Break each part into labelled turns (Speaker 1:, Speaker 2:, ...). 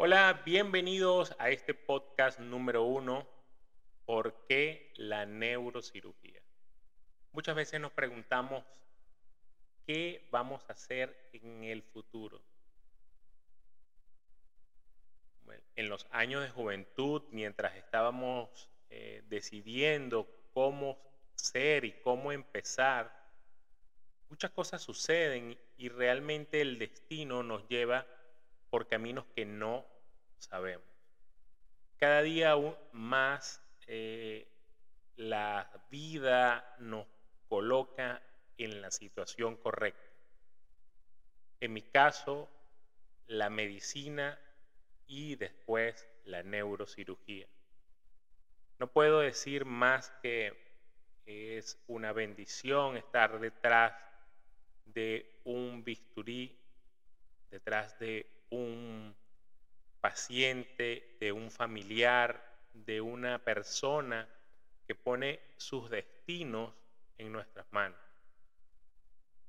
Speaker 1: Hola, bienvenidos a este podcast número uno, ¿por qué la neurocirugía? Muchas veces nos preguntamos, ¿qué vamos a hacer en el futuro? en los años de juventud, mientras estábamos eh, decidiendo cómo ser y cómo empezar, muchas cosas suceden y realmente el destino nos lleva por caminos que no sabemos. Cada día más eh, la vida nos coloca en la situación correcta. En mi caso, la medicina y después la neurocirugía. No puedo decir más que es una bendición estar detrás de un bisturí, detrás de un paciente, de un familiar, de una persona que pone sus destinos en nuestras manos.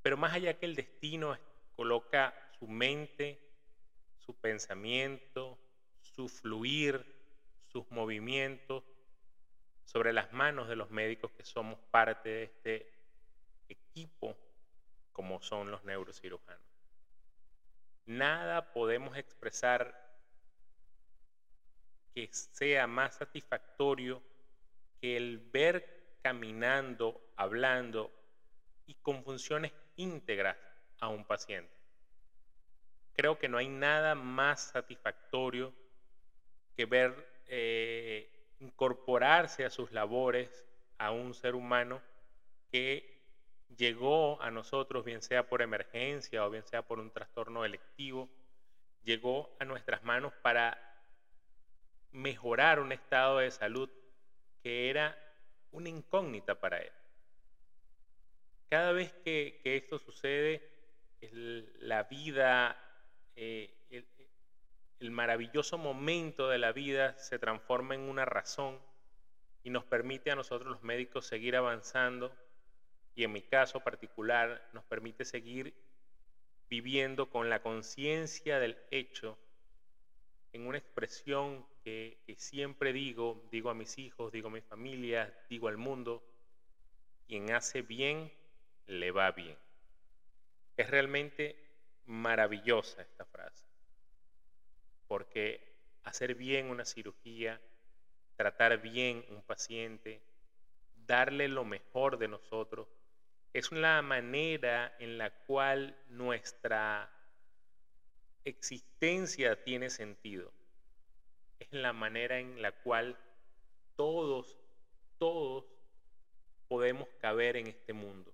Speaker 1: Pero más allá que el destino coloca su mente, su pensamiento, su fluir, sus movimientos sobre las manos de los médicos que somos parte de este equipo como son los neurocirujanos nada podemos expresar que sea más satisfactorio que el ver caminando, hablando y con funciones íntegras a un paciente. Creo que no hay nada más satisfactorio que ver eh, incorporarse a sus labores a un ser humano que llegó a nosotros, bien sea por emergencia o bien sea por un trastorno electivo, llegó a nuestras manos para mejorar un estado de salud que era una incógnita para él. Cada vez que, esto sucede, la vida, eh, el maravilloso momento de la vida se transforma en una razón y nos permite a nosotros los médicos seguir avanzando y en mi caso particular nos permite seguir viviendo con la conciencia del hecho en una expresión que, siempre digo, digo a mis hijos, digo a mi familia, digo al mundo, quien hace bien, le va bien. Es realmente maravillosa esta frase, porque hacer bien una cirugía, tratar bien un paciente, darle lo mejor de nosotros, es la manera en la cual nuestra existencia tiene sentido. Es la manera en la cual todos, todos podemos caber en este mundo.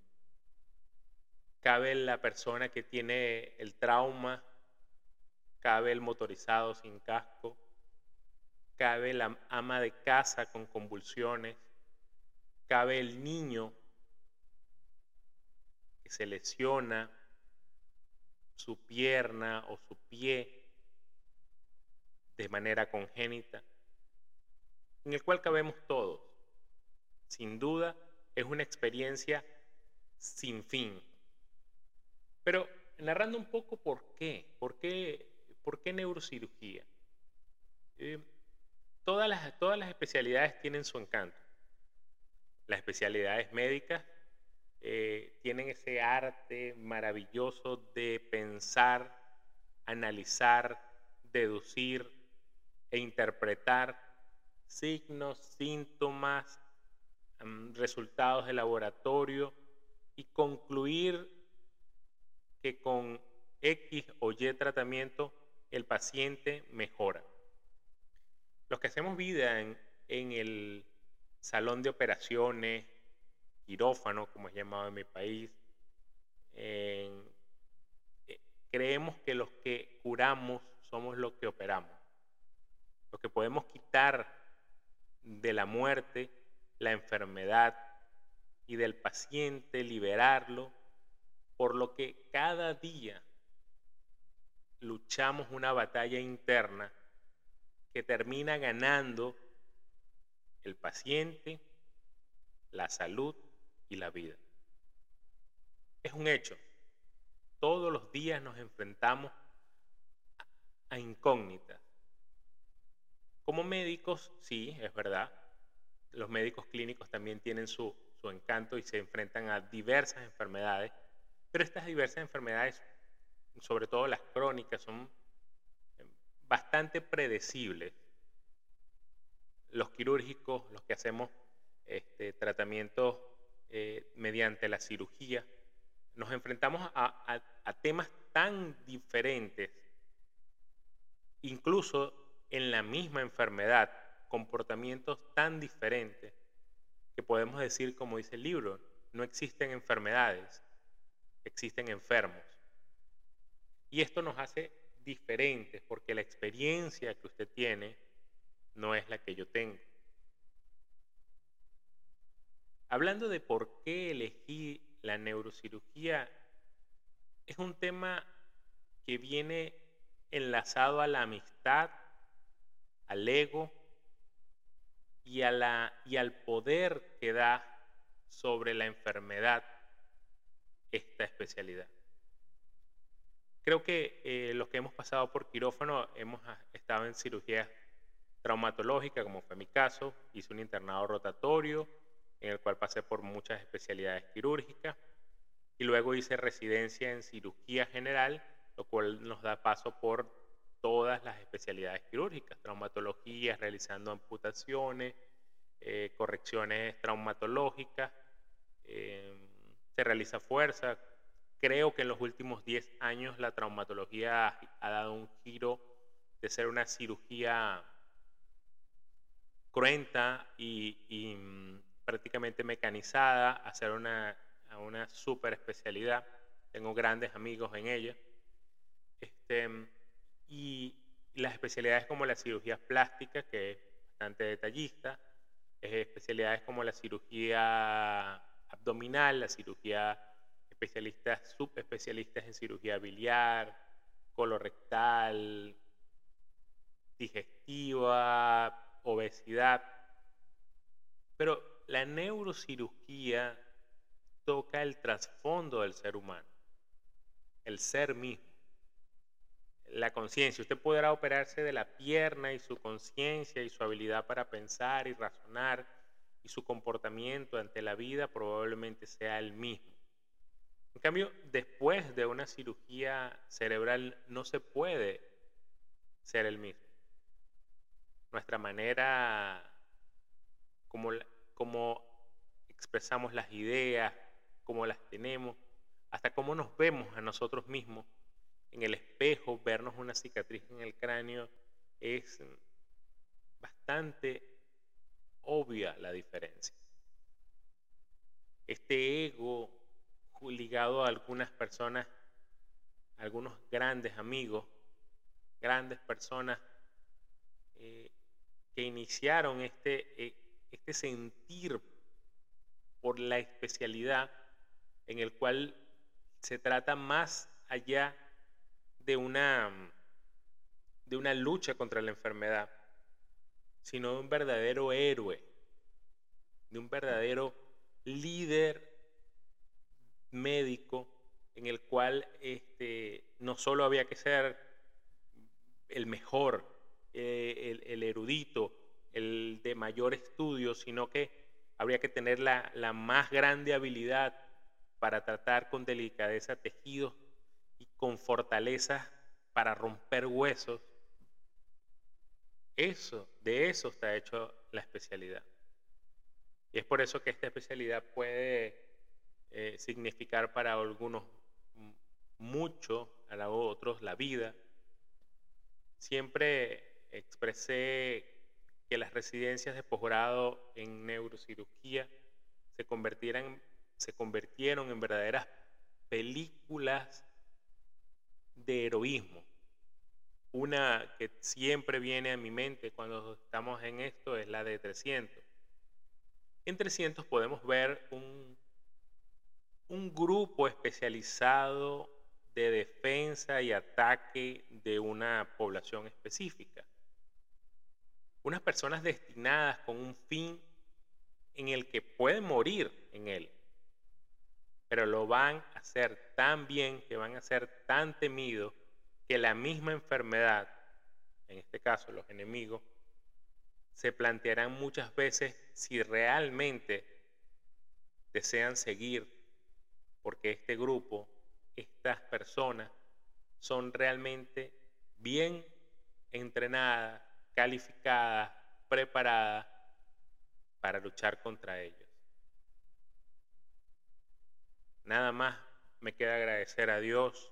Speaker 1: Cabe la persona que tiene el trauma, cabe el motorizado sin casco, cabe la ama de casa con convulsiones, cabe el niño que se lesiona su pierna o su pie de manera congénita, en el cual cabemos todos. Sin duda, es una experiencia sin fin. Pero narrando un poco por qué, por qué, por qué neurocirugía. Eh, todas, las, todas las especialidades tienen su encanto. Las especialidades médicas eh, tienen ese arte maravilloso de pensar, analizar, deducir e interpretar signos, síntomas, mm, resultados de laboratorio y concluir que con X o Y tratamiento el paciente mejora. Los que hacemos vida en, en el salón de operaciones, quirófano, como es llamado en mi país. Eh, creemos que los que curamos somos los que operamos. Los que podemos quitar de la muerte la enfermedad y del paciente liberarlo, por lo que cada día luchamos una batalla interna que termina ganando el paciente, la salud y la vida. Es un hecho. Todos los días nos enfrentamos a incógnitas Como médicos, sí, es verdad. Los médicos clínicos también tienen su, su encanto y se enfrentan a diversas enfermedades, pero estas diversas enfermedades, sobre todo las crónicas, son bastante predecibles. Los quirúrgicos, los que hacemos este, tratamientos eh, mediante la cirugía, nos enfrentamos a, temas tan diferentes, incluso en la misma enfermedad, comportamientos tan diferentes, que podemos decir, como dice el libro, no existen enfermedades, existen enfermos. Y esto nos hace diferentes porque la experiencia que usted tiene no es la que yo tengo. Hablando de por qué elegí la neurocirugía, es un tema que viene enlazado a la amistad, al ego y, a la, y al poder que da sobre la enfermedad esta especialidad. Creo que eh, los que hemos pasado por quirófano hemos estado en cirugía traumatológica, como fue mi caso, hice un internado rotatorio, el cual pasé por muchas especialidades quirúrgicas, y luego hice residencia en cirugía general, lo cual nos da paso por todas las especialidades quirúrgicas, traumatologías, realizando amputaciones, eh, correcciones traumatológicas, eh, se realiza fuerza, creo que en los últimos 10 años la traumatología ha dado un giro de ser una cirugía cruenta y, mm, prácticamente mecanizada a ser una, una super especialidad. Tengo grandes amigos en ella. Este, y las especialidades como la cirugía plástica, que es bastante detallista, especialidades como la cirugía abdominal, la cirugía especialistas, subespecialistas en cirugía biliar, colorectal, digestiva, obesidad. Pero la neurocirugía toca el trasfondo del ser humano, el ser mismo, la conciencia. Usted podrá operarse de la pierna y su conciencia y su habilidad para pensar y razonar y su comportamiento ante la vida probablemente sea el mismo. En cambio, después de una cirugía cerebral no se puede ser el mismo. Nuestra manera, como, como expresamos las ideas, cómo las tenemos, hasta cómo nos vemos a nosotros mismos en el espejo, vernos una cicatriz en el cráneo, es bastante obvia la diferencia. Este ego ligado a algunas personas, algunos grandes amigos, grandes personas eh, que iniciaron este, eh, este sentir por la especialidad en el cual se trata más allá de una, de una lucha contra la enfermedad, sino de un verdadero héroe, de un verdadero líder médico en el cual este, no solo había que ser el mejor, eh, el, erudito, el de mayor estudio, sino que habría que tener la, la más grande habilidad para tratar con delicadeza tejidos y con fortaleza para romper huesos. Eso, de eso está hecho la especialidad. Y es por eso que esta especialidad puede eh, significar para algunos mucho, a otros la vida. Siempre expresé que las residencias de posgrado en neurocirugía se, convirtieran, se convirtieron en verdaderas películas de heroísmo. Una que siempre viene a mi mente cuando estamos en esto es la de 300. En 300 podemos ver un un grupo especializado de defensa y ataque de una población específica. Unas personas destinadas con un fin en el que pueden morir en él, pero lo van a hacer tan bien, que van a ser tan temidos, que la misma enfermedad, en este caso los enemigos, se plantearán muchas veces si realmente desean seguir, porque este grupo, estas personas, son realmente bien entrenadas, calificadas, preparadas para luchar contra ellos. Nada más me queda agradecer a Dios,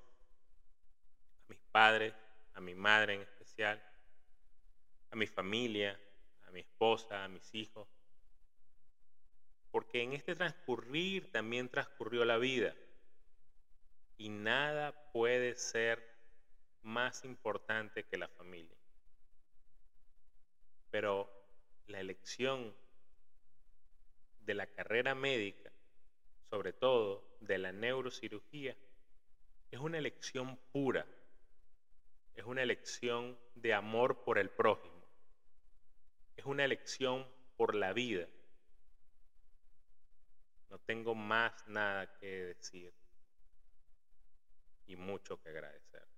Speaker 1: a mis padres, a mi madre en especial, a mi familia, a mi esposa, a mis hijos, porque en este transcurrir también transcurrió la vida y nada puede ser más importante que la familia. Pero la elección de la carrera médica, sobre todo de la neurocirugía, es una elección pura, es una elección de amor por el prójimo, es una elección por la vida. No tengo más nada que decir y mucho que agradecer.